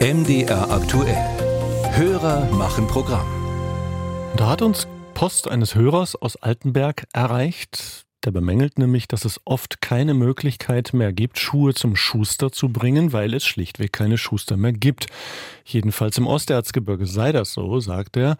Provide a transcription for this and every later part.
MDR aktuell. Hörer machen Programm. Da hat uns Post eines Hörers aus Altenberg erreicht. Der bemängelt nämlich, dass es oft keine Möglichkeit mehr gibt, Schuhe zum Schuster zu bringen, weil es schlichtweg keine Schuster mehr gibt. Jedenfalls im Osterzgebirge sei das so, sagt er.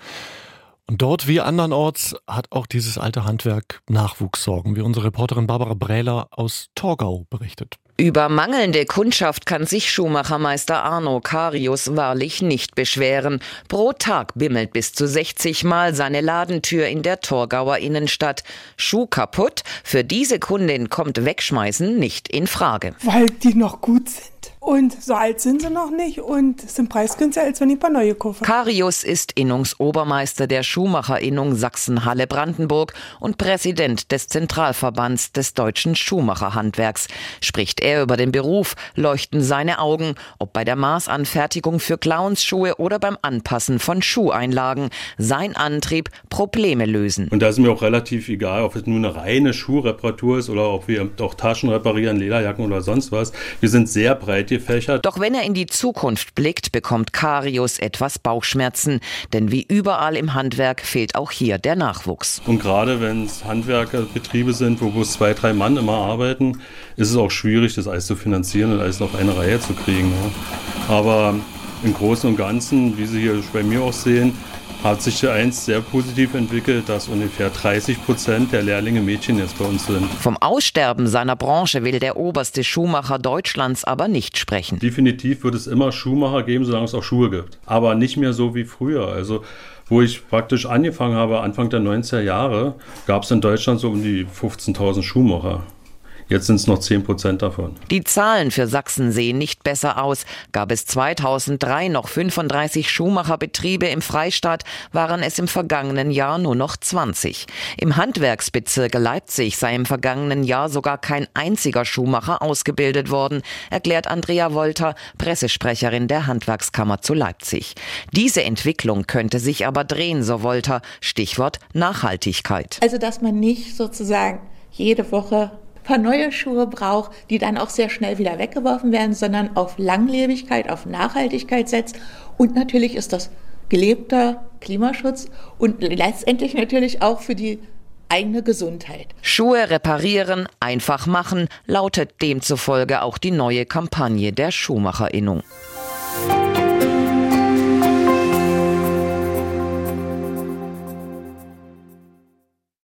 Und dort wie andernorts hat auch dieses alte Handwerk Nachwuchssorgen, wie unsere Reporterin Barbara Brähler aus Torgau berichtet. Über mangelnde Kundschaft kann sich Schuhmachermeister Arno Karius wahrlich nicht beschweren. Pro Tag bimmelt bis zu 60 Mal seine Ladentür in der Torgauer Innenstadt. Schuh kaputt? Für diese Kundin kommt Wegschmeißen nicht in Frage. Weil die noch gut sind. Und so alt sind sie noch nicht und sind preisgünstiger, als wenn ich ein paar neue kaufe. Karius ist Innungsobermeister der Schuhmacherinnung Sachsen-Halle-Brandenburg und Präsident des Zentralverbands des deutschen Schuhmacherhandwerks. Spricht er über den Beruf, leuchten seine Augen, ob bei der Maßanfertigung für Clownsschuhe oder beim Anpassen von Schuheinlagen. Sein Antrieb, Probleme lösen. Und da ist mir auch relativ egal, ob es nur eine reine Schuhreparatur ist oder ob wir auch Taschen reparieren, Lederjacken oder sonst was. Wir sind sehr breit gefächert. Doch wenn er in die Zukunft blickt, bekommt Karius etwas Bauchschmerzen. Denn wie überall im Handwerk fehlt auch hier der Nachwuchs. Und gerade wenn es Handwerkerbetriebe sind, wo bloß zwei, drei Mann immer arbeiten, ist es auch schwierig, das alles zu finanzieren und alles auf eine Reihe zu kriegen. Aber im Großen und Ganzen, wie Sie hier bei mir auch sehen, hat sich eins sehr positiv entwickelt, dass ungefähr 30 Prozent der Lehrlinge Mädchen jetzt bei uns sind. Vom Aussterben seiner Branche will der oberste Schuhmacher Deutschlands aber nicht sprechen. Definitiv wird es immer Schuhmacher geben, solange es auch Schuhe gibt. Aber nicht mehr so wie früher. Also wo ich praktisch angefangen habe, Anfang der 90er Jahre, gab es in Deutschland so um die 15.000 Schuhmacher. Jetzt sind es noch 10 Prozent davon. Die Zahlen für Sachsen sehen nicht besser aus. Gab es 2003 noch 35 Schuhmacherbetriebe im Freistaat, waren es im vergangenen Jahr nur noch 20. Im Handwerksbezirk Leipzig sei im vergangenen Jahr sogar kein einziger Schuhmacher ausgebildet worden, erklärt Andrea Wolter, Pressesprecherin der Handwerkskammer zu Leipzig. Diese Entwicklung könnte sich aber drehen, so Wolter. Stichwort Nachhaltigkeit. Also, dass man nicht sozusagen jede Woche paar neue Schuhe braucht, die dann auch sehr schnell wieder weggeworfen werden, sondern auf Langlebigkeit, auf Nachhaltigkeit setzt. Und natürlich ist das gelebter Klimaschutz und letztendlich natürlich auch für die eigene Gesundheit. Schuhe reparieren, einfach machen, lautet demzufolge auch die neue Kampagne der Schuhmacherinnung.